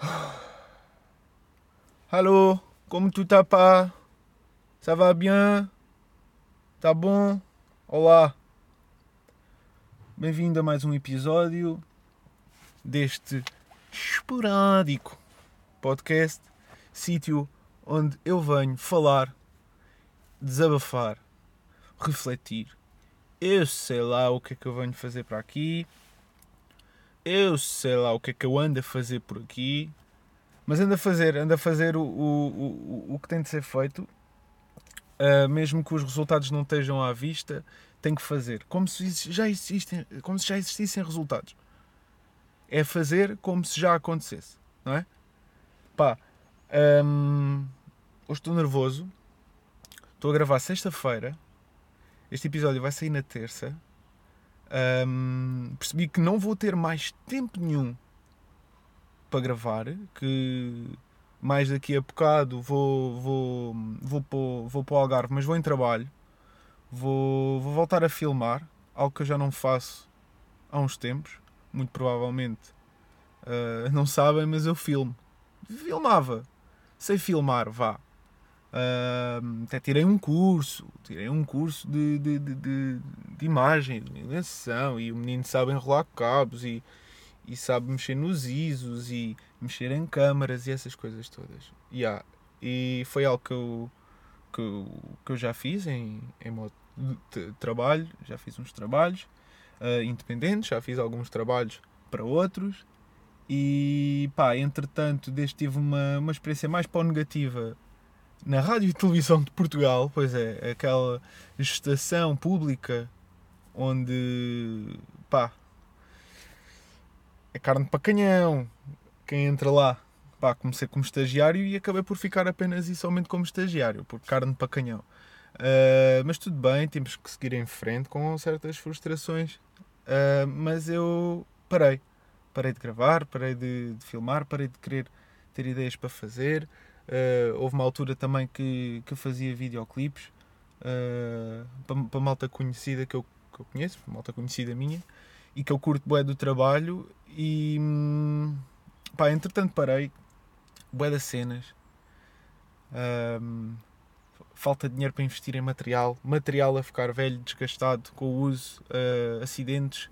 Allô, como tu tá pas? Ça va bien? Tá bom? Olá. Bem-vindo a mais um episódio deste esporádico podcast, sítio onde eu venho falar, desabafar, refletir. Eu sei lá o que é que eu venho fazer para aqui. Eu sei lá o que é que eu ando a fazer por aqui. Mas ando a fazer, ando a fazer o, o, o, o que tem de ser feito. Uh, mesmo que os resultados não estejam à vista, tem que fazer. Como se já existem, como se já existissem resultados. É fazer como se já acontecesse, não é? Pá, um, hoje estou nervoso. Estou a gravar sexta-feira. Este episódio vai sair na terça. Um, percebi que não vou ter mais tempo nenhum para gravar, que mais daqui a bocado vou, vou, vou, vou, vou para o Algarve, mas vou em trabalho. Vou, vou voltar a filmar, algo que eu já não faço há uns tempos. Muito provavelmente uh, não sabem, mas eu filmo. Filmava. Sei filmar, vá. Até tirei um curso, tirei um curso de, de, de, de, de imagem, de iluminação, e o menino sabe enrolar cabos e, e sabe mexer nos ISOs e mexer em câmaras e essas coisas todas. Yeah. E foi algo que eu, que eu, que eu já fiz em, em modo de trabalho, já fiz uns trabalhos uh, independentes, já fiz alguns trabalhos para outros e pá, entretanto, desde tive uma, uma experiência mais para negativa na Rádio e Televisão de Portugal, pois é, aquela estação pública onde, pá, é carne para canhão, quem entra lá, pá, comecei como estagiário e acabei por ficar apenas e somente como estagiário, por carne para canhão. Uh, mas tudo bem, temos que seguir em frente com certas frustrações, uh, mas eu parei, parei de gravar, parei de, de filmar, parei de querer ter ideias para fazer, Uh, houve uma altura também que, que fazia videoclipes uh, para, para malta conhecida que eu, que eu conheço, malta conhecida minha, e que eu curto bué do trabalho e hum, pá, entretanto parei, bué das cenas, um, falta de dinheiro para investir em material, material a ficar velho, desgastado com o uso, uh, acidentes,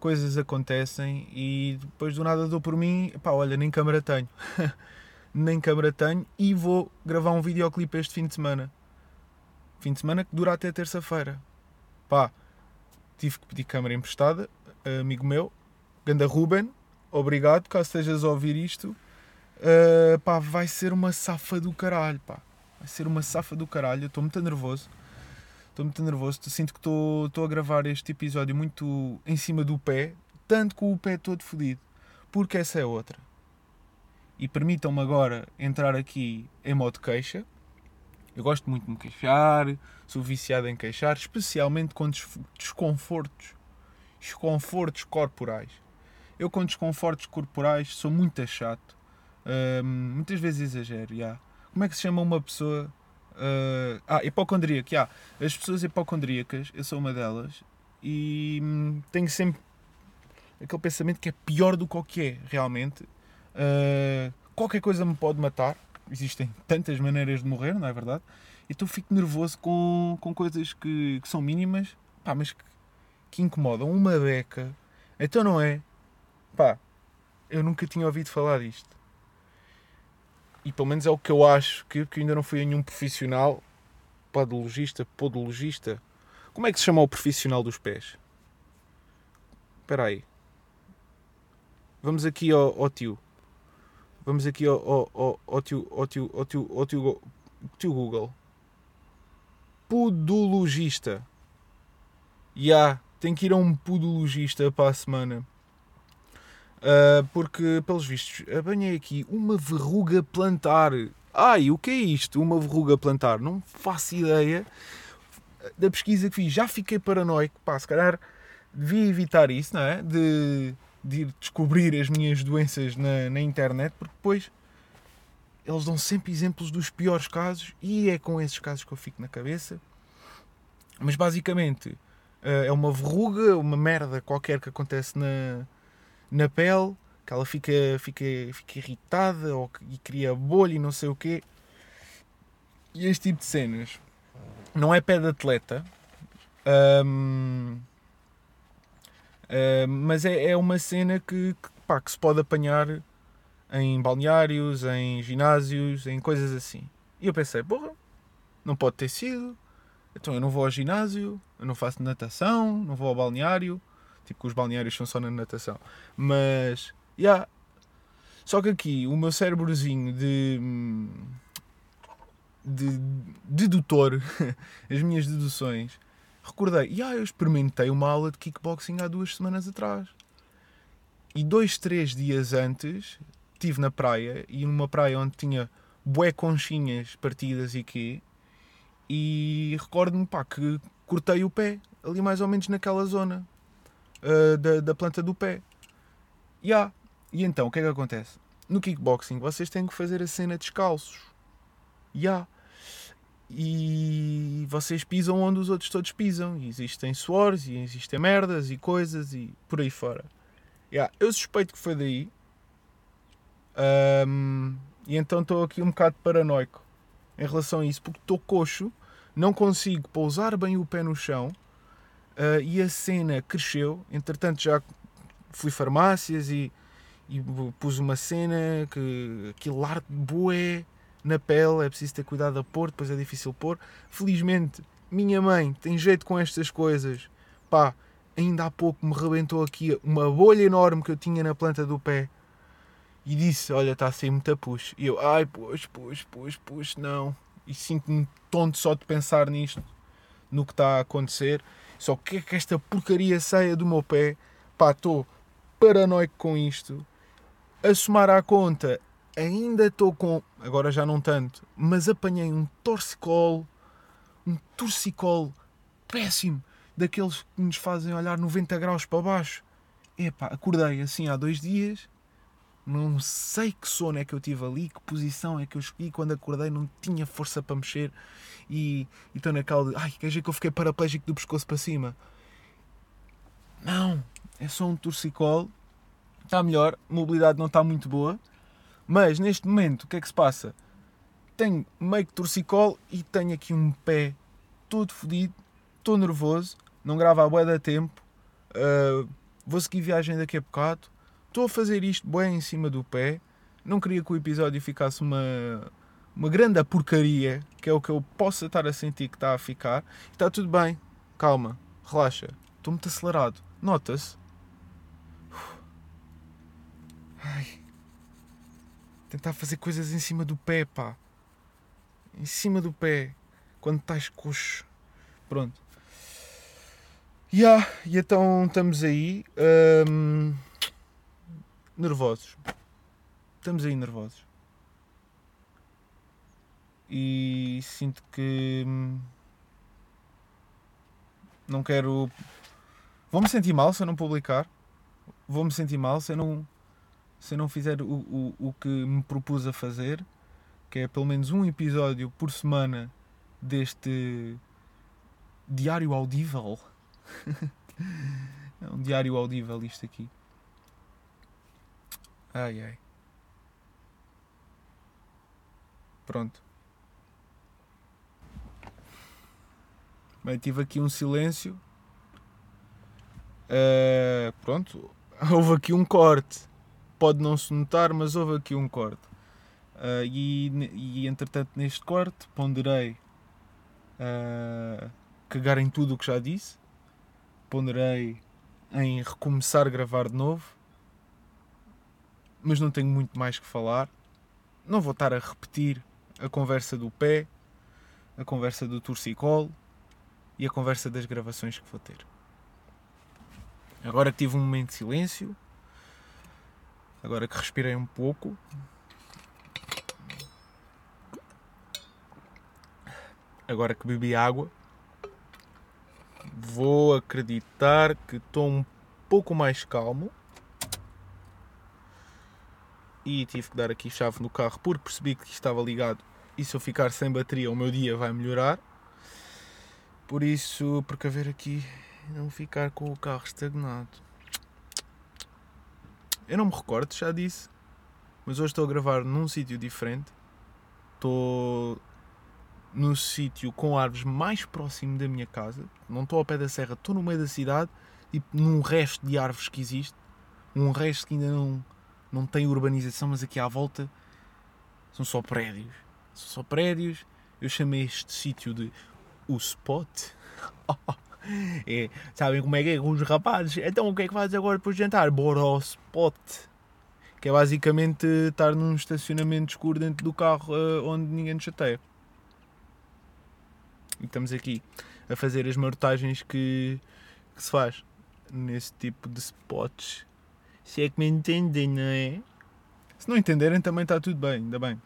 coisas acontecem e depois do nada dou por mim, pá, olha, nem câmera tenho. nem câmara tenho e vou gravar um videoclipe este fim de semana. Fim de semana que dura até terça-feira. Pá, tive que pedir câmara emprestada, amigo meu, Ganda Ruben, obrigado, caso estejas a ouvir isto. Uh, pá, vai ser uma safa do caralho, pá. Vai ser uma safa do caralho. Estou muito nervoso. Estou muito nervoso. Sinto que estou a gravar este episódio muito em cima do pé, tanto com o pé todo fodido. Porque essa é outra e permitam-me agora entrar aqui em modo queixa. Eu gosto muito de me queixar, sou viciado em queixar, especialmente com desconfortos, desconfortos corporais. Eu com desconfortos corporais sou muito chato, uh, muitas vezes exagero. Yeah. Como é que se chama uma pessoa? Uh, ah, hipocondríaca. Yeah. As pessoas hipocondríacas, eu sou uma delas, e hum, tenho sempre aquele pensamento que é pior do que o que é realmente Uh, qualquer coisa me pode matar. Existem tantas maneiras de morrer, não é verdade? Então fico nervoso com, com coisas que, que são mínimas, pá, mas que, que incomodam. Uma beca. Então não é? Pá, eu nunca tinha ouvido falar disto. E pelo menos é o que eu acho, que, que ainda não fui a nenhum profissional, podologista, podologista. Como é que se chama o profissional dos pés? Espera aí. Vamos aqui ao, ao tio. Vamos aqui ao, ao, ao, tio, ao, tio, ao, tio, ao tio, tio Google. Podologista. Ya, yeah, tem que ir a um podologista para a semana. Uh, porque, pelos vistos, apanhei aqui uma verruga plantar. Ai, o que é isto? Uma verruga plantar? Não faço ideia da pesquisa que fiz. Já fiquei paranoico. Pá, se calhar devia evitar isso, não é? De de ir descobrir as minhas doenças na, na internet, porque depois eles dão sempre exemplos dos piores casos e é com esses casos que eu fico na cabeça. Mas basicamente eh, é uma verruga, uma merda qualquer que acontece na, na pele que ela fica, fica, fica irritada ou e cria bolha e não sei o quê. E este tipo de cenas não é pé de atleta, hum, mas é, é uma cena que, que, pá, que se pode apanhar em balneários, em ginásios, em coisas assim. E eu pensei, porra, não pode ter sido. Então eu não vou ao ginásio, eu não faço natação, não vou ao balneário. Tipo que os balneários são só na natação. Mas, já. Yeah. Só que aqui o meu cérebrozinho de. de dedutor, as minhas deduções, recordei, e yeah, eu experimentei uma aula de kickboxing há duas semanas atrás. E dois, três dias antes, estive na praia, e numa praia onde tinha bué conchinhas partidas e quê, e recordo-me pá, que cortei o pé, ali mais ou menos naquela zona uh, da, da planta do pé. Yeah. E então, o que é que acontece? No kickboxing vocês têm que fazer a cena descalços. Yeah. E vocês pisam onde os outros todos pisam. E existem suores, e existem merdas e coisas e por aí fora. Yeah. Eu suspeito que foi daí. Um, e então estou aqui um bocado paranoico em relação a isso, porque estou coxo, não consigo pousar bem o pé no chão uh, e a cena cresceu. Entretanto, já fui farmácias e, e pus uma cena que aquilo arde bué na pele, é preciso ter cuidado a pôr, depois é difícil pôr. Felizmente, minha mãe tem jeito com estas coisas. Pá, ainda há pouco me rebentou aqui uma bolha enorme que eu tinha na planta do pé e disse: Olha, está a ser muita push. E eu, ai, push, push, push, push, não. E sinto-me tonto só de pensar nisto, no que está a acontecer. Só que é que esta porcaria saia do meu pé? Pá, estou paranoico com isto. A somar à conta, ainda estou com. Agora já não tanto, mas apanhei um torcicolo, um torcicolo péssimo, daqueles que nos fazem olhar 90 graus para baixo. Epá, acordei assim há dois dias não sei que sono é que eu tive ali, que posição é que eu escolhi. Quando acordei, não tinha força para mexer. E estou naquela de. Ai, quer dizer que eu fiquei paraplégico do pescoço para cima? Não, é só um torcicolo. Está melhor, a mobilidade não está muito boa. Mas neste momento, o que é que se passa? Tenho meio que torcicolo e tenho aqui um pé todo fodido, estou nervoso, não gravo a boa da tempo. Uh, vou seguir viagem daqui a bocado estou a fazer isto bem em cima do pé. Não queria que o episódio ficasse uma, uma grande porcaria, que é o que eu possa estar a sentir que está a ficar. Está tudo bem, calma, relaxa. Estou muito acelerado. Nota-se. Ai. Tentar fazer coisas em cima do pé, pá. Em cima do pé. Quando estás coxo. Pronto. Yeah, e então estamos aí. Um nervosos. Estamos aí nervosos. E sinto que hum, não quero. Vou-me sentir mal se eu não publicar. Vou-me sentir mal se eu não, se não fizer o, o, o que me propus a fazer, que é pelo menos um episódio por semana deste diário audível. é um diário audível isto aqui. Ai ai. Pronto. Bem, tive aqui um silêncio. Uh, pronto. Houve aqui um corte. Pode não se notar, mas houve aqui um corte. Uh, e, e entretanto, neste corte, ponderei uh, cagar em tudo o que já disse. Ponderei em recomeçar a gravar de novo mas não tenho muito mais que falar. Não vou estar a repetir a conversa do pé, a conversa do torcicolo e a conversa das gravações que vou ter. Agora tive um momento de silêncio, agora que respirei um pouco, agora que bebi água, vou acreditar que estou um pouco mais calmo e tive que dar aqui chave no carro porque percebi que estava ligado e se eu ficar sem bateria o meu dia vai melhorar. Por isso, precaver aqui não ficar com o carro estagnado. Eu não me recordo, já disse, mas hoje estou a gravar num sítio diferente. Estou no sítio com árvores mais próximo da minha casa. Não estou ao pé da serra, estou no meio da cidade e num resto de árvores que existe. Um resto que ainda não, não tem urbanização, mas aqui à volta são só prédios. São só prédios. Eu chamei este sítio de o Spot. é, sabem como é que é com os rapazes? Então o que é que fazes agora depois de jantar? Bora ao Spot. Que é basicamente estar num estacionamento escuro dentro do carro uh, onde ninguém nos chateia. E estamos aqui a fazer as marotagens que, que se faz nesse tipo de spots. Se é que me entendem, não é? Se não entenderem também está tudo bem, ainda bem.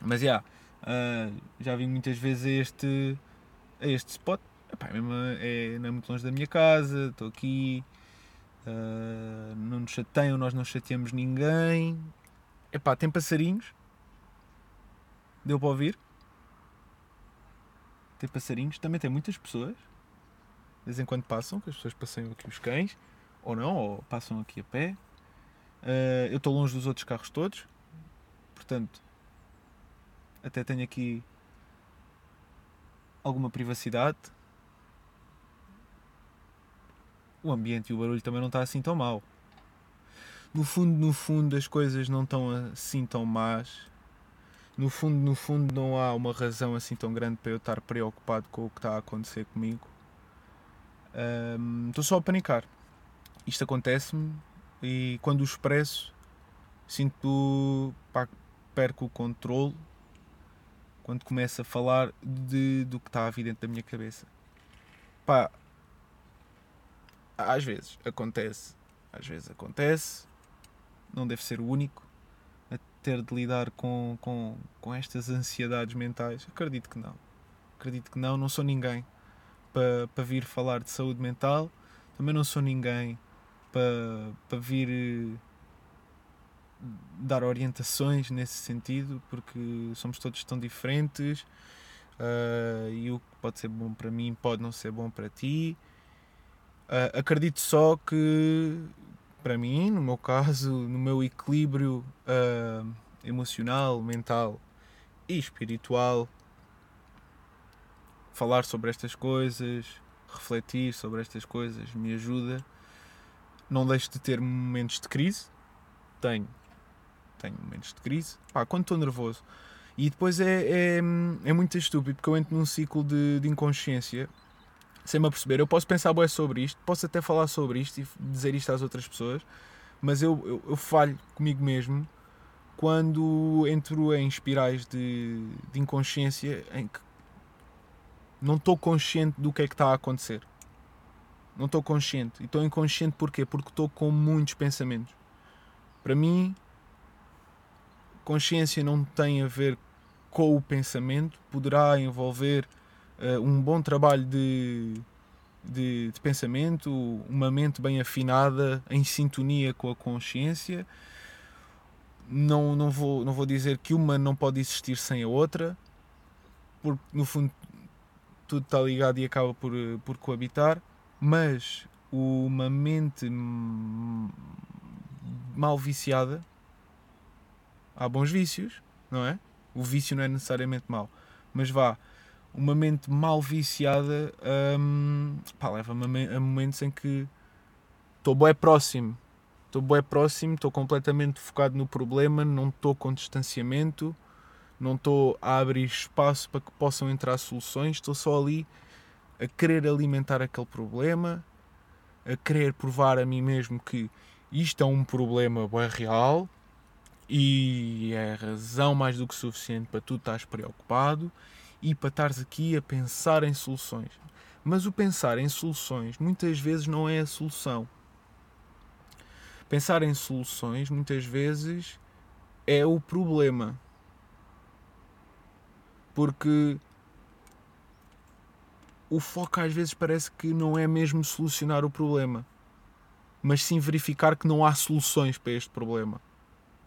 Mas já, yeah, uh, já vim muitas vezes este, a este spot. Epá, é, mesmo, é, não é muito longe da minha casa, estou aqui, uh, não nos chateiam, nós não chateamos ninguém. Epá, tem passarinhos. Deu para ouvir? Tem passarinhos, também tem muitas pessoas. De vez em quando passam, que as pessoas passam aqui os cães, ou não, ou passam aqui a pé. Uh, eu estou longe dos outros carros todos, portanto, até tenho aqui alguma privacidade. O ambiente e o barulho também não está assim tão mal. No fundo, no fundo, as coisas não estão assim tão más. No fundo, no fundo, não há uma razão assim tão grande para eu estar preocupado com o que está a acontecer comigo. Estou um, só a panicar. Isto acontece-me e quando o expresso sinto pá, perco o controle quando começo a falar de, do que está a vir dentro da minha cabeça. Pá, às vezes acontece, às vezes acontece, não deve ser o único a ter de lidar com, com, com estas ansiedades mentais. Acredito que não. Acredito que não, não sou ninguém para, para vir falar de saúde mental, também não sou ninguém para, para vir eh, dar orientações nesse sentido, porque somos todos tão diferentes uh, e o que pode ser bom para mim pode não ser bom para ti. Uh, acredito só que, para mim, no meu caso, no meu equilíbrio uh, emocional, mental e espiritual, falar sobre estas coisas, refletir sobre estas coisas me ajuda não deixo de ter momentos de crise. Tenho. Tenho momentos de crise. Pá, quando estou nervoso. E depois é, é, é muito estúpido porque eu entro num ciclo de, de inconsciência sem me aperceber. Eu posso pensar bem sobre isto, posso até falar sobre isto e dizer isto às outras pessoas, mas eu, eu, eu falho comigo mesmo quando entro em espirais de, de inconsciência em que não estou consciente do que é que está a acontecer. Não estou consciente. E estou inconsciente porquê? Porque estou com muitos pensamentos. Para mim, consciência não tem a ver com o pensamento, poderá envolver uh, um bom trabalho de, de, de, pensamento, uma mente bem afinada, em sintonia com a consciência. Não, não, vou, não vou dizer que uma não pode existir sem a outra, porque no fundo tudo está ligado e acaba por, por coabitar mas uma mente mal viciada há bons vícios, não é? O vício não é necessariamente mau, mas vá, uma mente mal viciada hum, leva-me a momentos em que estou bem próximo, estou bem próximo, estou completamente focado no problema, não estou com distanciamento, não estou a abrir espaço para que possam entrar soluções, estou só ali a querer alimentar aquele problema, a querer provar a mim mesmo que isto é um problema bem real e é razão mais do que suficiente para tu estás preocupado e para estares aqui a pensar em soluções. Mas o pensar em soluções muitas vezes não é a solução. Pensar em soluções muitas vezes é o problema. Porque o foco às vezes parece que não é mesmo solucionar o problema, mas sim verificar que não há soluções para este problema.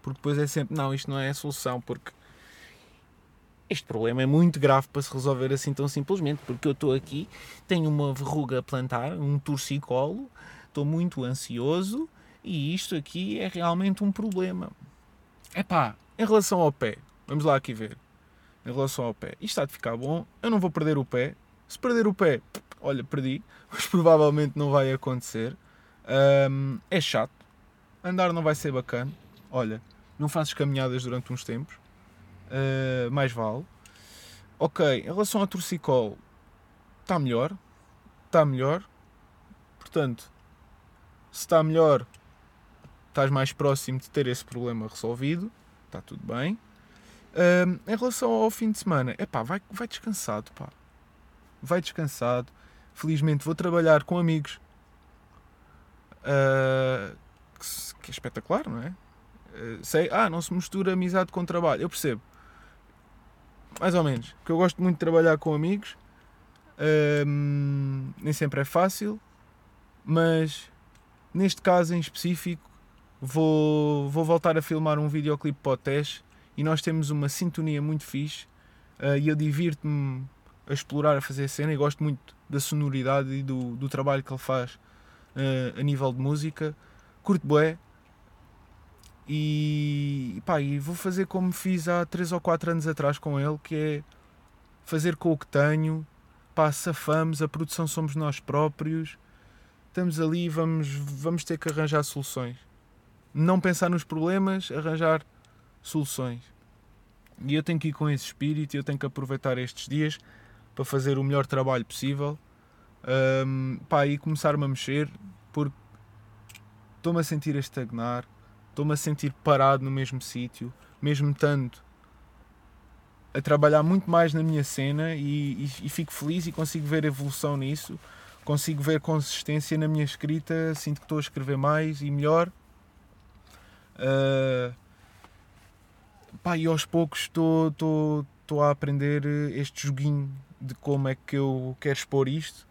Porque depois é sempre, não, isto não é a solução, porque este problema é muito grave para se resolver assim tão simplesmente, porque eu estou aqui, tenho uma verruga a plantar, um torcicolo, estou muito ansioso E isto aqui é realmente um problema. Epá, em relação ao pé, vamos lá aqui ver. Em relação ao pé, isto está de ficar bom. Eu não vou perder o pé. Se perder o pé, olha, perdi. Mas provavelmente não vai acontecer. É chato. Andar não vai ser bacana. Olha, não fazes caminhadas durante uns tempos. Uh, mais vale. Ok, em relação ao torcicolo, está melhor. Está melhor. Portanto, se está melhor, estás mais próximo de ter esse problema resolvido, está tudo bem. Um, em relação ao fim de semana, é pá, vai, vai descansado, pá. Vai descansado. Felizmente vou trabalhar com amigos. Uh, que, é espetacular, não é? Uh, sei, ah, não se mistura amizade com trabalho. Eu percebo. Mais ou menos. Porque eu gosto muito de trabalhar com amigos. Nem sempre é fácil. Mas neste caso em específico vou, vou voltar a filmar um videoclipe para o Tesh e nós temos uma sintonia muito fixe uh, e eu divirto-me a explorar, a fazer a cena e gosto muito da sonoridade e do, do trabalho que ele faz uh, a nível de música. Curto bué e, pá, e vou fazer como fiz há 3 ou 4 anos atrás com ele, que é fazer com o que tenho, pá, safamos, a produção somos nós próprios, estamos ali vamos, vamos ter que arranjar soluções. Não pensar nos problemas, arranjar soluções. E eu tenho que ir com esse espírito, eu tenho que aproveitar estes dias para fazer o melhor trabalho possível. Um, pá, e começar-me a mexer porque estou-me a sentir a estagnar, estou-me a sentir parado no mesmo sítio, mesmo tanto a trabalhar muito mais na minha cena e, e, e, fico feliz e consigo ver evolução nisso, consigo ver consistência na minha escrita, sinto que estou a escrever mais e melhor Uh, pá, e aos poucos estou a aprender este joguinho de como é que eu quero expor isto.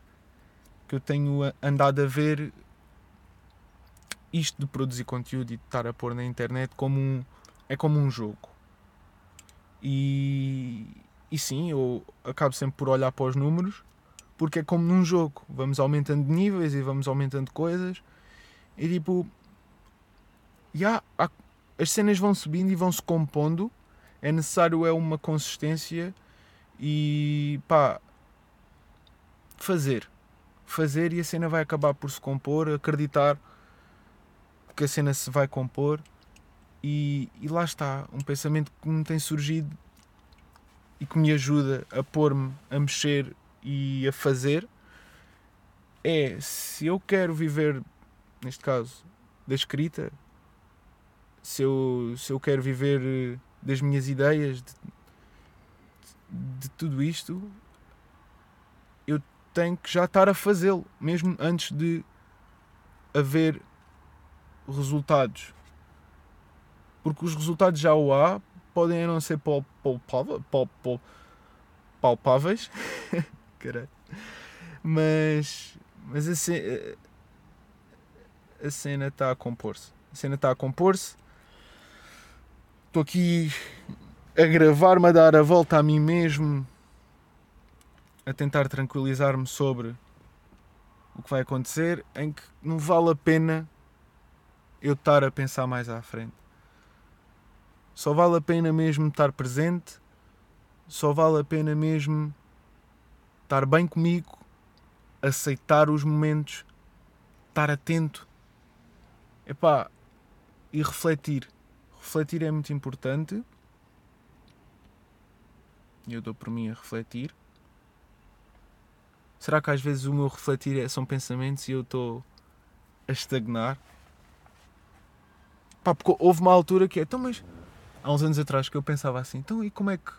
Que eu tenho andado a ver isto de produzir conteúdo e de estar a pôr na internet como um, é como um jogo. E, e sim, eu acabo sempre por olhar para os números porque é como num jogo. Vamos aumentando níveis e vamos aumentando coisas. E tipo, yeah, há, as cenas vão subindo e vão se compondo. É necessário é uma consistência e pá, fazer. Fazer e a cena vai acabar por se compor, acreditar que a cena se vai compor e, e lá está, um pensamento que me tem surgido e que me ajuda a pôr-me a mexer e a fazer é se eu quero viver, neste caso, da escrita, se eu, se eu quero viver eh, das minhas ideias, de, de tudo isto, eu tenho que já estar a fazê-lo, mesmo antes de haver resultados. Porque os resultados já o há, podem não ser palpáveis, mas, mas a, cena, está a compor-se. A cena está a compor-se Estou aqui a gravar-me a dar a volta a mim mesmo, a tentar tranquilizar-me sobre o que vai acontecer, em que não vale a pena eu estar a pensar mais à frente. Só vale a pena mesmo estar presente, só vale a pena mesmo estar bem comigo, aceitar os momentos, estar atento, epá, e refletir refletir é muito importante. Eu dou por mim a refletir. Será que às vezes o meu refletir é, são pensamentos e eu estou a estagnar? Pá, porque houve uma altura que é, então, mas há uns anos atrás que eu pensava assim, então e como é que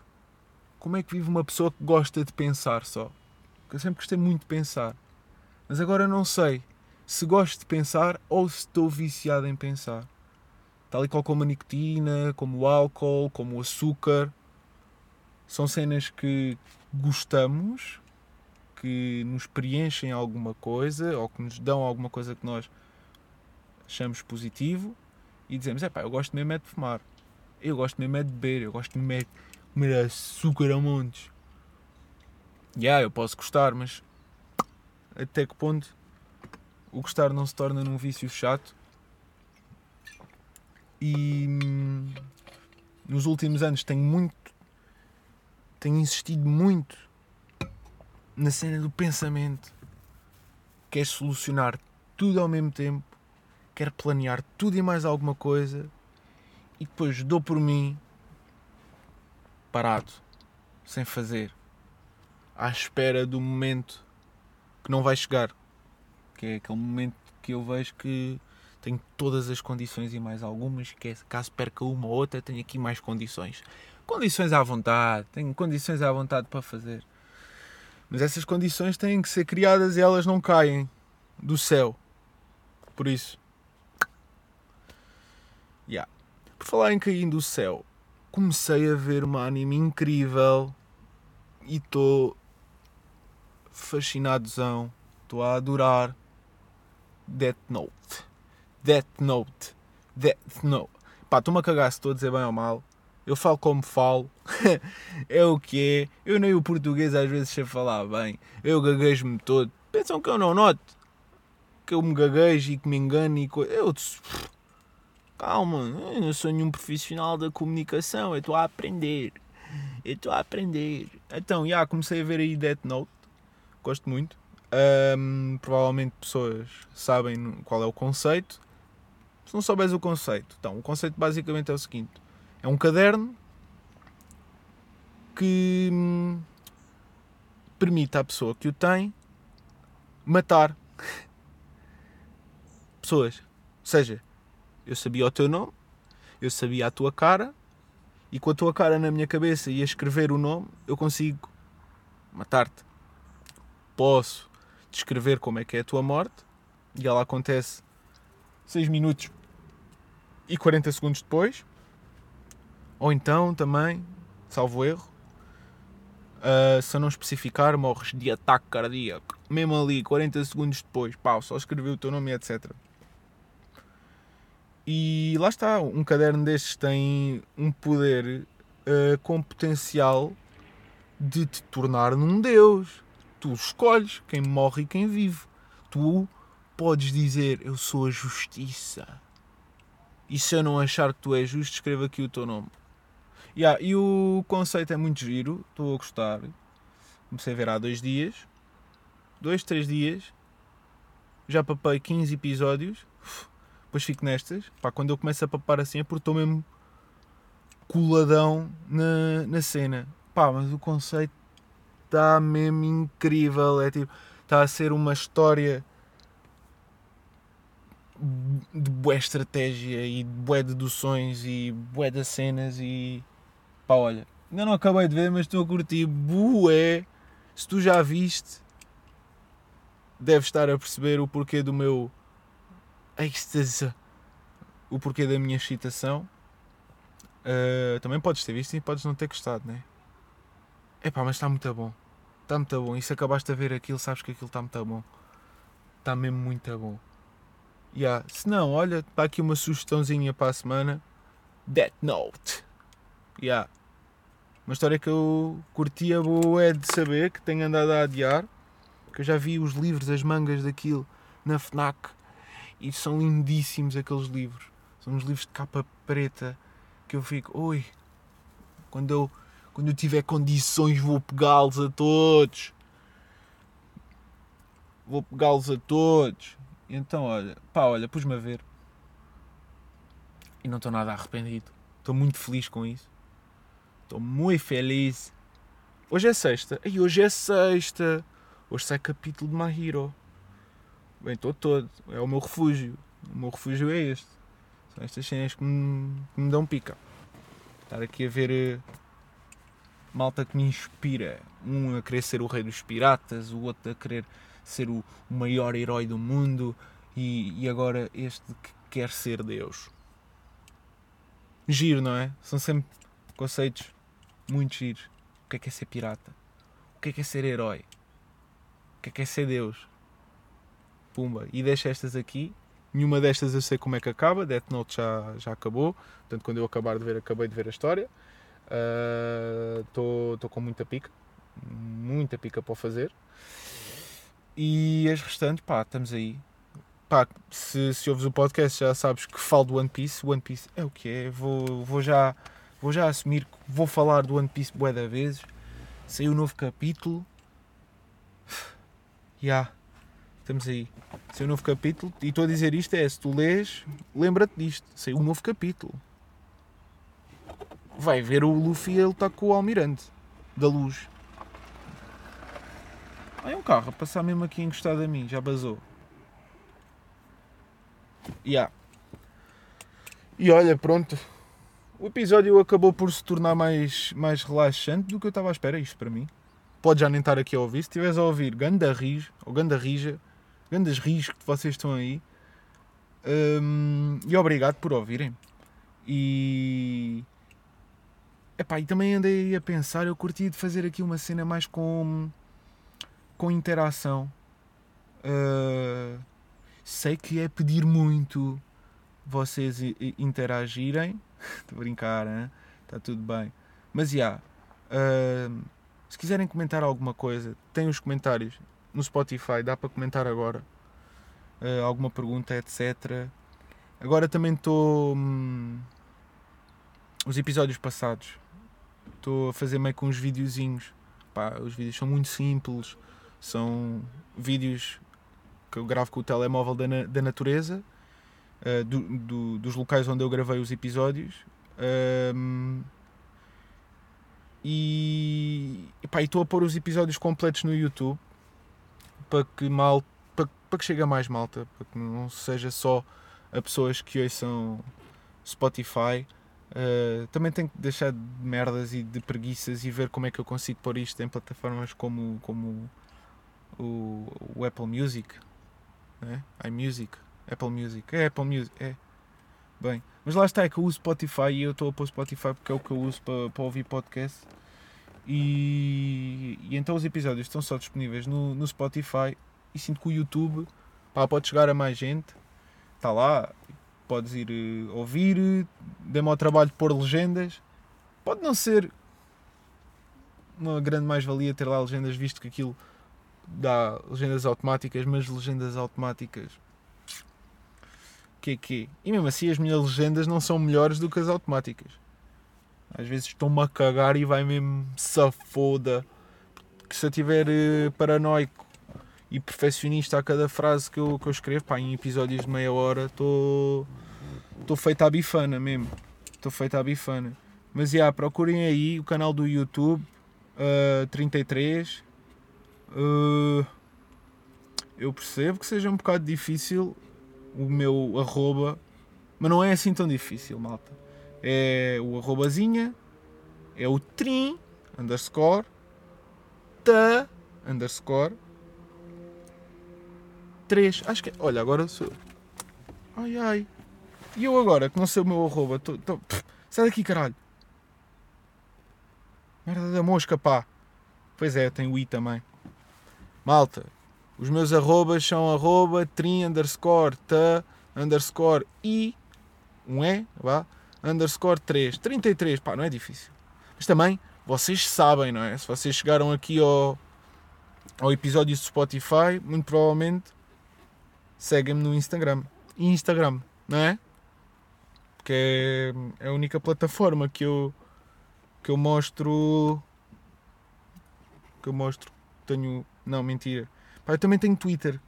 como é que vive uma pessoa que gosta de pensar só? Porque eu sempre gostei muito de pensar. Mas agora não sei se gosto de pensar ou se estou viciado em pensar tal e qual como a nicotina, como o álcool, como o açúcar. São cenas que gostamos, que nos preenchem alguma coisa ou que nos dão alguma coisa que nós achamos positivo e dizemos: é pá, eu gosto mesmo é de fumar, eu gosto mesmo é de beber, eu gosto mesmo é de comer açúcar a montes. Yeah, eu posso gostar, mas até que ponto o gostar não se torna num vício chato E hum, nos últimos anos tenho muito. Tenho insistido muito na cena do pensamento. Quer solucionar tudo ao mesmo tempo, quer planear tudo e mais alguma coisa e depois dou por mim parado, sem fazer, à espera do momento que não vai chegar, que é aquele momento que eu vejo que tenho todas as condições e mais algumas, que é caso perca uma ou outra, tenho aqui mais condições. Condições à vontade, tenho condições à vontade para fazer. Mas essas condições têm que ser criadas e elas não caem do céu. Por isso. Yeah. Por falar em cair do céu, comecei a ver uma anime incrível e estou fascinadozão. Estou a adorar Death Note. Death Note. Death Note. Pá, estou-me a cagar se estou a dizer bem ou mal. Eu falo como falo. é o que é. Eu nem o português às vezes sei falar bem. Eu gaguejo-me todo. Pensam que eu não noto. Que eu me gaguejo e que me engano e coisa. Eu. Calma, eu não sou nenhum profissional da comunicação. Eu estou a aprender. Eu estou a aprender. Então, já comecei a ver aí Death Note. Gosto muito. Um, provavelmente pessoas sabem qual é o conceito. Se não souberes o conceito, então, o conceito basicamente é o seguinte: é um caderno que hum, permite à pessoa que o tem matar pessoas. Ou seja, eu sabia o teu nome, eu sabia a tua cara, e com a tua cara na minha cabeça e a escrever o nome, eu consigo matar-te. Posso descrever como é que é a tua morte, e ela acontece 6 minutos e 40 segundos depois. Ou então também, salvo erro, uh, se eu não especificar, morres de ataque cardíaco. Mesmo ali, 40 segundos depois, pau, só escrevi o teu nome etc. E lá está, um caderno destes tem um poder uh, com potencial de te tornar num deus. Tu escolhes quem morre e quem vive. Tu podes dizer eu sou a justiça. E se eu não achar que tu és justo, escreva aqui o teu nome. Yeah, e o conceito é muito giro, estou a gostar. Comecei a ver há dois dias. Dois, três dias. Já papei 15 episódios. Depois fico nestas. Pá, quando eu começo a papar assim é porque estou mesmo coladão na, na cena. Pá, mas o conceito está mesmo incrível. É tipo, está a ser uma história de boa estratégia e bué deduções e bué das cenas e pá, olha, ainda não acabei de ver, mas estou a curtir bué. Se tu já viste, deves estar a perceber o porquê do meu êxtase, o porquê da minha excitação. Uh, também podes ter visto e podes não ter gostado, né? É pá, mas está muito bom. Está muito bom. E se acabaste a ver aquilo, sabes que aquilo está muito bom. Está mesmo muito bom. Yeah. Se não, olha, está aqui uma sugestãozinha para a semana. Death Note. Yeah. Uma história que eu curtia boa é de saber que tenho andado a adiar. Que eu já vi os livros, as mangas daquilo na FNAC. E são lindíssimos aqueles livros. São uns livros de capa preta que eu fico, oi, quando eu, quando eu tiver condições vou pegá-los a todos. Vou pegá-los a todos. Então, olha, pá, olha, pus-me a ver. E não estou nada arrependido. Estou muito feliz com isso. Estou muito feliz. Hoje é sexta. E hoje é sexta. Hoje sai capítulo de My Hero. Bem, estou todo. É o meu refúgio. O meu refúgio é este. São estas cenas que me, que me dão pica. Estar aqui a ver uh, malta que me inspira. Um a querer ser o rei dos piratas, o outro a querer ser o maior herói do mundo e, e agora este que quer ser Deus. Giro, não é? São sempre conceitos muito giros. O que é que é ser pirata? O que é que é ser herói? O que é que é ser Deus? Pumba. E deixa estas aqui. Nenhuma destas eu sei como é que acaba. Death Note já, já acabou. Portanto, quando eu acabar de ver, acabei de ver a história. Estou uh, com muita pica. Muita pica para fazer. E as restantes, pá, estamos aí. pá, se, se ouves o podcast já sabes que falo do One Piece. One Piece é o que é. Vou, vou, já, vou já assumir que vou falar do One Piece bué da vezes. Saiu um novo capítulo. Já. Yeah. Estamos aí. Saiu um novo capítulo. E estou a dizer isto é, se tu lês, lembra-te disto. Saiu um novo capítulo. Vai ver o Luffy ele está com o Almirante. Da luz. Ah, é um carro a passar mesmo aqui encostado a mim. Já basou. Yeah. E olha, pronto. O episódio acabou por se tornar mais, mais relaxante do que eu estava à espera. Isto para mim. Pode já nem estar aqui a ouvir. Se estiveres a ouvir Ganda Rijo ou Ganda Rija, Gandas Rijo que vocês estão aí. Um, e obrigado por ouvirem. E. Epá, e também andei a pensar, eu curti de fazer aqui uma cena mais com. com interação. Uh, sei que é pedir muito vocês interagirem. Estou a brincar, hein? está tudo bem. Mas já, yeah, uh, se quiserem comentar alguma coisa, tem os comentários no Spotify, dá para comentar agora. Uh, alguma pergunta, etc. Agora também estou. Hum, os episódios passados. Estou a fazer meio com uns videozinhos. Pá, os vídeos são muito simples. São vídeos que eu gravo com o telemóvel da, da natureza, uh, do, do, dos locais onde eu gravei os episódios. Um, e estou a pôr os episódios completos no YouTube para que mal para, para que chegue a mais malta, para que não seja só a pessoas que são Spotify. Uh, também tenho que deixar de merdas e de preguiças e ver como é que eu consigo pôr isto em plataformas como, como o, o Apple Music né? iMusic, Apple Music, é Apple Music, é. Bem, mas lá está, é que eu uso Spotify e eu estou a pôr Spotify porque é o que eu uso para, para ouvir podcast. E, e então os episódios estão só disponíveis no, no Spotify e sinto que o YouTube pá, pode chegar a mais gente. Está lá, podes ir uh, ouvir, dê-me ao trabalho de pôr legendas. Pode não ser uma grande mais-valia ter lá legendas, visto que aquilo dá legendas automáticas, mas legendas automáticas. Que é que E mesmo assim as minhas legendas não são melhores do que as automáticas. Às vezes estou-me a cagar e vai mesmo safoda. Que se eu estiver uh, paranoico e perfeccionista a cada frase que eu, que eu escrevo, pá, em episódios de meia hora, estou feito à bifana mesmo. Estou feito à bifana. Mas já, yeah, procurem aí o canal do YouTube uh, 33 Uh, eu percebo que seja um bocado difícil o meu arroba, mas não é assim tão difícil, malta. É o arrobazinha, é o trim, underscore, ta, underscore, 3. Acho que é. Olha, agora sou. Ai ai. E eu agora, que não sei o meu arroba, tô, tô... sai daqui, caralho. Merda da mosca, pá. Pois é, tem o i também. Malta, os meus arrobas são arroba trim underscore ta underscore i, um e, vá, underscore 3. 33, pá, não é difícil. Mas também, vocês sabem, não é? Se vocês chegaram aqui ao, ao episódio do Spotify, muito provavelmente seguem-me no Instagram. Instagram, não é? Porque é, é a única plataforma que eu que eu mostro que eu mostro tenho não, mentira. Pá, eu também tenho Twitter.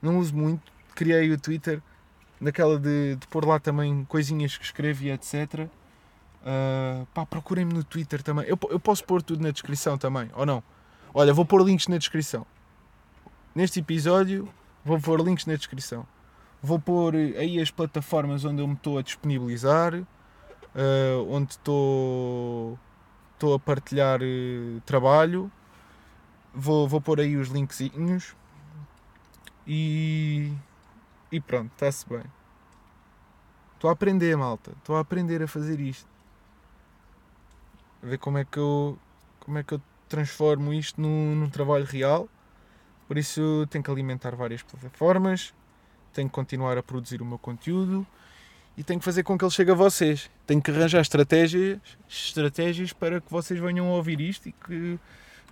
Não uso muito. Criei o Twitter naquela de, de pôr lá também coisinhas que escrevo e etc. Uh, pá, procurem-me no Twitter também. Eu, eu posso pôr tudo na descrição também, ou não? Olha, vou pôr links na descrição. Neste episódio, vou pôr links na descrição. Vou pôr aí as plataformas onde eu me estou a disponibilizar, uh, onde estou, estou a partilhar uh, trabalho Vou, vou pôr aí os linkzinhos e, e pronto, está-se bem. Estou a aprender, malta. Estou a aprender a fazer isto. A ver como é que eu, como é que eu transformo isto num, num trabalho real. Por isso tenho que alimentar várias plataformas, tenho que continuar a produzir o meu conteúdo e tenho que fazer com que ele chegue a vocês. Tenho que arranjar estratégias, estratégias para que vocês venham a ouvir isto e que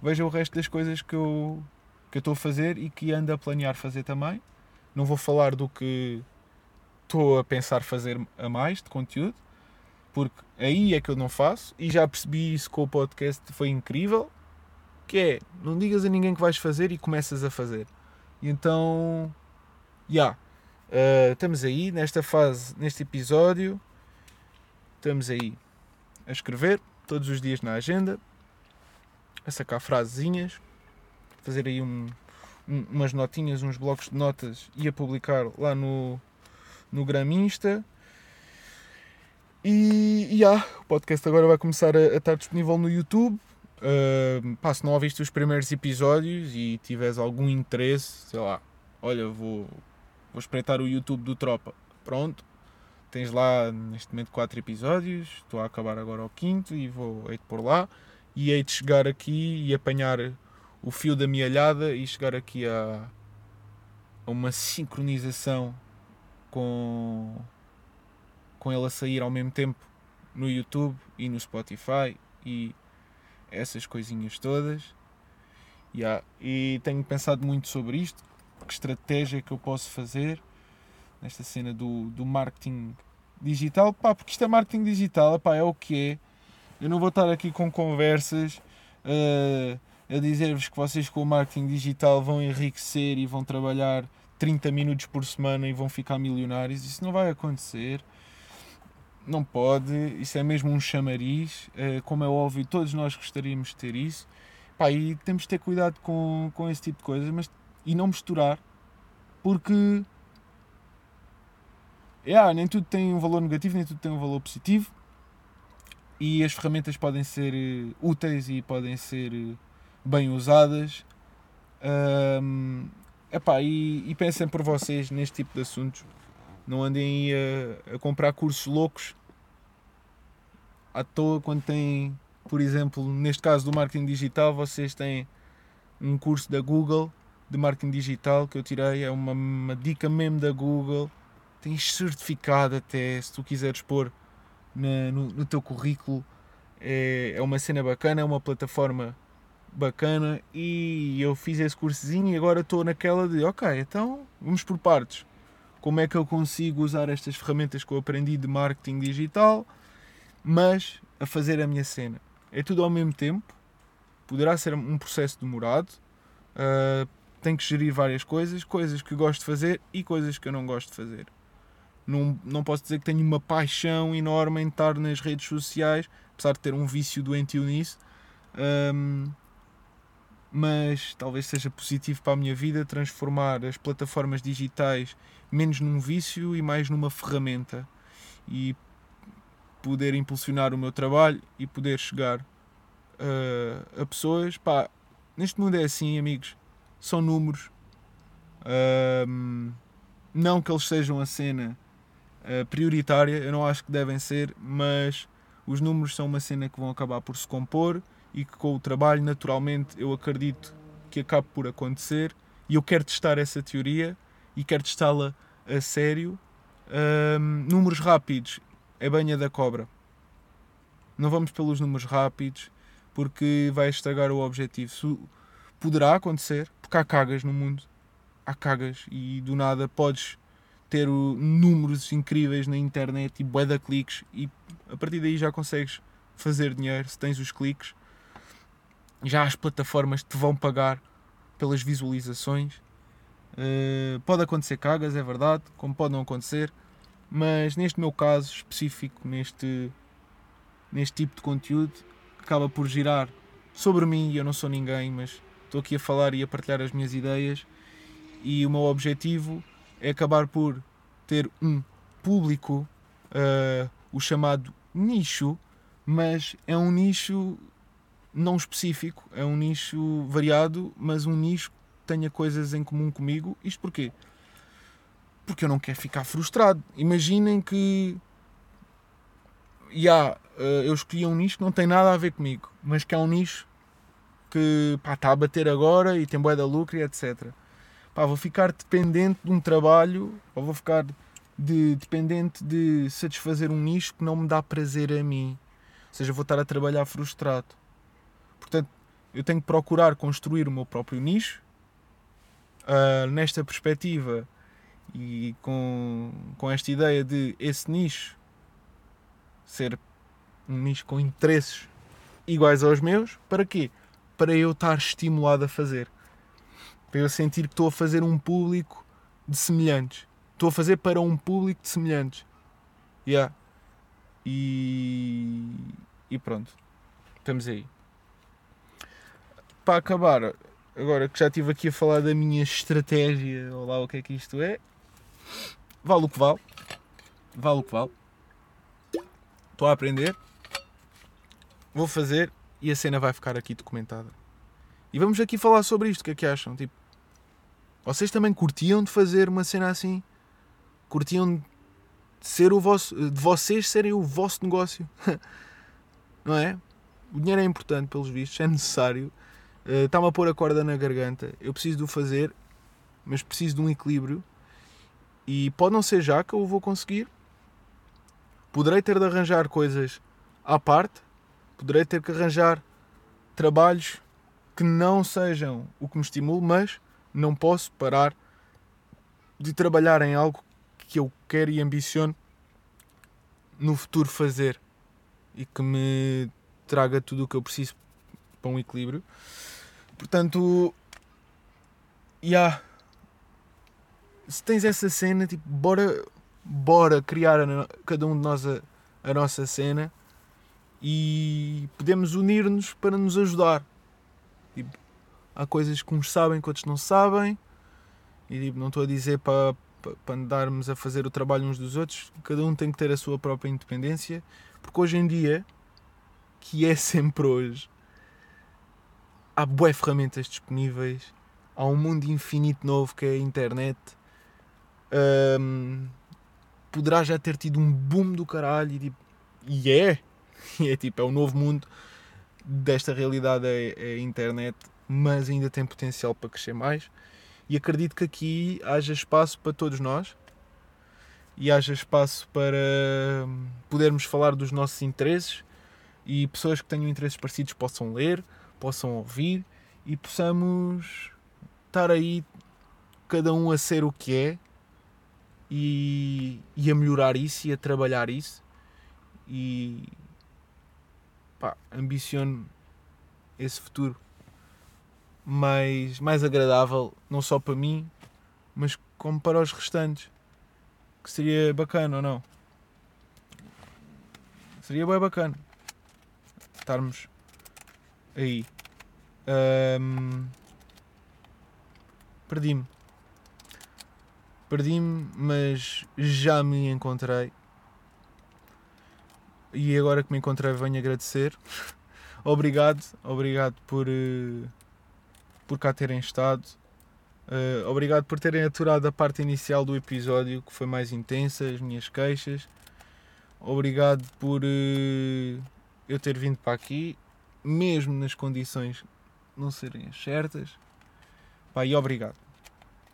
veja o resto das coisas que eu, que eu estou a fazer e que ando a planear fazer também. Não vou falar do que estou a pensar fazer a mais de conteúdo, porque aí é que eu não faço e já percebi isso com o podcast, foi incrível, que é, não digas a ninguém que vais fazer e começas a fazer. E então, já, yeah, uh, estamos aí nesta fase, neste episódio, estamos aí a escrever todos os dias na agenda, a sacar frasezinhas, fazer aí um, um, umas notinhas, uns blocos de notas e a publicar lá no, no Graminsta. E, e ah, o podcast agora vai começar a, a estar disponível no YouTube. Uh, pá, se não ouviste os primeiros episódios e tiveres algum interesse, sei lá, olha, vou, vou espreitar o YouTube do Tropa. Pronto, tens lá neste momento 4 episódios. Estou a acabar agora o quinto e vou hei pôr lá. E hei de chegar aqui e apanhar o fio da mielhada e chegar aqui a, a uma sincronização com, com ele a sair ao mesmo tempo no YouTube e no Spotify e essas coisinhas todas. Yeah. E tenho pensado muito sobre isto, que estratégia que eu posso fazer nesta cena do, do marketing digital, pá, porque isto é marketing digital, pá, é o que é. Eu não vou estar aqui com conversas uh, a dizer-vos que vocês com o marketing digital vão enriquecer e vão trabalhar 30 minutos por semana e vão ficar milionários. Isso não vai acontecer. Não pode. Isso é mesmo um chamariz. Eh, como é óbvio, todos nós gostaríamos de ter isso. Pá, e temos de ter cuidado com, com esse tipo de coisas mas, e não misturar. Porque yeah, nem tudo tem um valor negativo, nem tudo tem um valor positivo. E as ferramentas podem ser eh, úteis e podem ser eh, bem usadas. Um, Epá, e, e pensem por vocês neste tipo de assuntos. Não andem a, a comprar cursos loucos à toa quando têm, por exemplo, neste caso do marketing digital, vocês têm um curso da Google de marketing digital que eu tirei, é uma, uma dica mesmo da Google. Tens certificado até, se tu quiseres pôr na, no, no teu currículo. É, é uma cena bacana, é uma plataforma bacana e eu fiz esse cursozinho e agora estou naquela de ok, então vamos por partes. Como é que eu consigo usar estas ferramentas que eu aprendi de marketing digital, mas a fazer a minha cena? É tudo ao mesmo tempo, poderá ser um processo demorado, uh, tenho que gerir várias coisas, coisas que gosto de fazer e coisas que eu não gosto de fazer. Não, não posso dizer que tenho uma paixão enorme em estar nas redes sociais, apesar de ter um vício doentio nisso. Um, mas talvez seja positivo para a minha vida transformar as plataformas digitais menos num vício e mais numa ferramenta e poder impulsionar o meu trabalho e poder chegar uh, a pessoas. Pá, neste mundo é assim, amigos, são números. Uh, não que eles sejam a cena uh, prioritária, eu não acho que devem ser, mas os números são uma cena que vão acabar por se compor e que com o trabalho, naturalmente, eu acredito que acabe por acontecer e eu quero testar essa teoria e quero testá-la a sério. Um, números rápidos é banha da cobra. Não vamos pelos números rápidos porque vai estragar o objetivo. Poderá acontecer, porque há cagas no mundo. Há cagas e do nada podes ter números incríveis na internet e bué cliques e a partir daí já consegues fazer dinheiro se tens os cliques já as plataformas te vão pagar pelas visualizações. Uh, pode acontecer cagas, é verdade, como pode não acontecer, mas neste meu caso específico, neste, neste tipo de conteúdo, acaba por girar sobre mim e eu não sou ninguém, mas estou aqui a falar e a partilhar as minhas ideias e o meu objetivo é acabar por ter um público, uh, o chamado nicho, mas é um nicho não específico, é um nicho variado, mas um nicho que tenha coisas em comum comigo. Isto porquê? Porque eu não quero ficar frustrado. Imaginem que yeah, eu escolhi um nicho que não tem nada a ver comigo, mas que é um nicho que pá, está a bater agora e tem boa da lucro e etc. Pá, vou ficar dependente de um trabalho, ou vou ficar de, dependente de satisfazer um nicho que não me dá prazer a mim. Ou seja, vou estar a trabalhar frustrado. Portanto, eu tenho que procurar construir o meu próprio nicho. Uh, nesta perspectiva, e com, com esta ideia de esse nicho ser um nicho com interesses iguais aos meus, para quê? Para eu estar estimulado a fazer. Para eu sentir que estou a fazer um público de semelhantes. Estou a fazer para um público de semelhantes. Yeah. E, e pronto. Estamos aí. Para acabar, agora que já estive aqui a falar da minha estratégia, ou lá o que é que isto é, vale o que vale. Vale o que vale. Estou a aprender. Vou fazer e a cena vai ficar aqui documentada. E vamos aqui falar sobre isto. O que é que acham? Tipo, vocês também curtiam de fazer uma cena assim? Curtiam de ser o vosso, de vocês serem o vosso negócio? Não é? O dinheiro é importante, pelos vistos, é necessário. Está-me a pôr a corda na garganta. Eu preciso de o fazer, mas preciso de um equilíbrio. E pode não ser já que eu vou conseguir. Poderei ter de arranjar coisas à parte. Poderei ter que arranjar trabalhos que não sejam o que me estimule, mas não posso parar de trabalhar em algo que eu quero e ambiciono no futuro fazer e que me traga tudo o que eu preciso para um equilíbrio. Portanto. Yeah. Se tens essa cena, tipo, bora, bora criar a, cada um de nós a, a nossa cena e podemos unir-nos para nos ajudar. Tipo, há coisas que uns sabem que outros não sabem e tipo, não estou a dizer para, para andarmos a fazer o trabalho uns dos outros, cada um tem que ter a sua própria independência, porque hoje em dia, que é sempre hoje, há boas ferramentas disponíveis, há um mundo infinito novo que é a internet. Um, poderá já ter tido um boom do caralho e, tipo, é, e é tipo, é o novo mundo desta realidade é, é a internet, mas ainda tem potencial para crescer mais. E acredito que aqui haja espaço para todos nós e haja espaço para hum, podermos falar dos nossos interesses e pessoas que tenham interesses parecidos possam ler, possam ouvir e possamos estar aí cada um a ser o que é e, e a melhorar isso e a trabalhar isso e pá, ambiciono esse futuro mais, mais agradável, não só para mim, mas como para os restantes. Que seria bacana ou não? Seria bem bacana estarmos aí. Um, Perdi-me. Perdi-me, mas já me encontrei. E agora que me encontrei, venho agradecer. obrigado, obrigado por, uh, por cá terem estado. Uh, obrigado por terem aturado a parte inicial do episódio que foi mais intensa, as minhas queixas. Obrigado por uh, eu ter vindo para aqui, mesmo nas condições não serem as certas. Pá, e obrigado.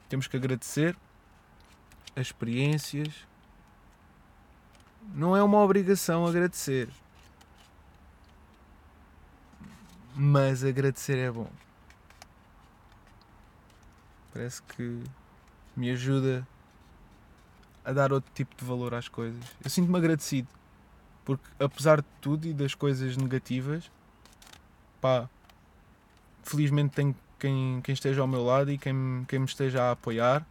Temos que agradecer as experiências. Não é uma obrigação agradecer. Mas agradecer é bom. Parece que me ajuda a dar outro tipo de valor às coisas. Eu sinto-me agradecido. Porque apesar de tudo e das coisas negativas, pá, felizmente tenho quem, quem esteja ao meu lado e quem, quem me esteja a apoiar.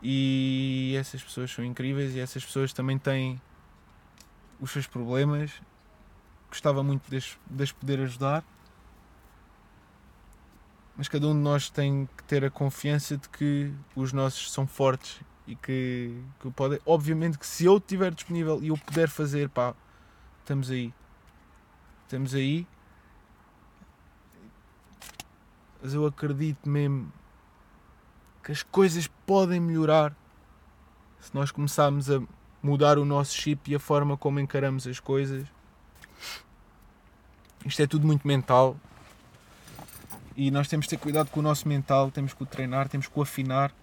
E essas pessoas são incríveis e essas pessoas também têm os seus problemas. Gostava muito de as poder ajudar. Mas cada um de nós tem que ter a confiança de que os nossos são fortes e que, que podem. Obviamente que se eu estiver disponível e eu puder fazer, pá, estamos aí. Estamos aí mas eu acredito mesmo que as coisas podem melhorar se nós começarmos a mudar o nosso chip e a forma como encaramos as coisas. Isto é tudo muito mental e nós temos de ter cuidado com o nosso mental, temos que o treinar, temos que o afinar.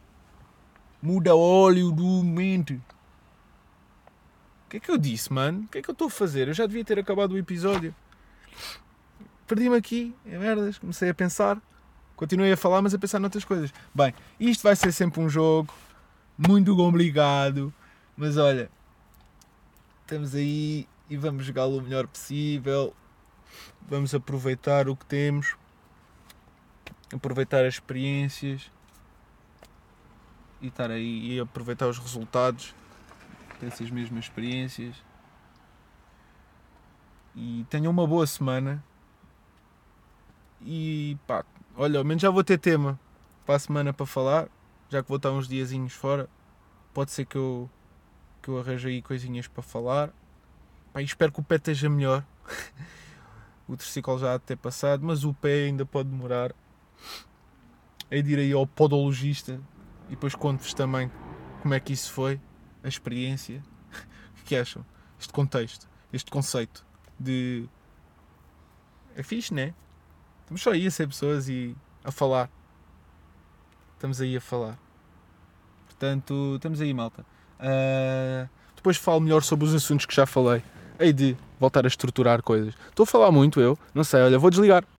Muda óleo do mente. O que é que eu disse, mano? O que é que eu estou a fazer? Eu já devia ter acabado o episódio. Perdi-me aqui, é merdas, comecei a pensar. Continuei a falar, mas a pensar noutras coisas. Bem, isto vai ser sempre um jogo. muito complicado. Mas olha, estamos aí e vamos jogá-lo o melhor possível. Vamos aproveitar o que temos, aproveitar as experiências e estar aí e aproveitar os resultados dessas mesmas experiências. E tenham uma boa semana. E pá, olha, ao menos já vou ter tema para a semana para falar, já que vou estar uns diazinhos fora. Pode ser que eu, que eu arranje aí coisinhas para falar. Pá, espero que o pé esteja melhor. o triciclo já há de ter passado, mas o pé ainda pode demorar. Hei de ir aí ao podologista e depois conto-vos também como é que isso foi, a experiência. O que acham? Este contexto, este conceito de. É fixe, né? Estamos só aí a ser pessoas e a falar. Estamos aí a falar. Portanto, estamos aí, malta. Uh, depois falo melhor sobre os assuntos que já falei. Hei de voltar a estruturar coisas. Estou a falar muito eu, não sei, olha, vou desligar.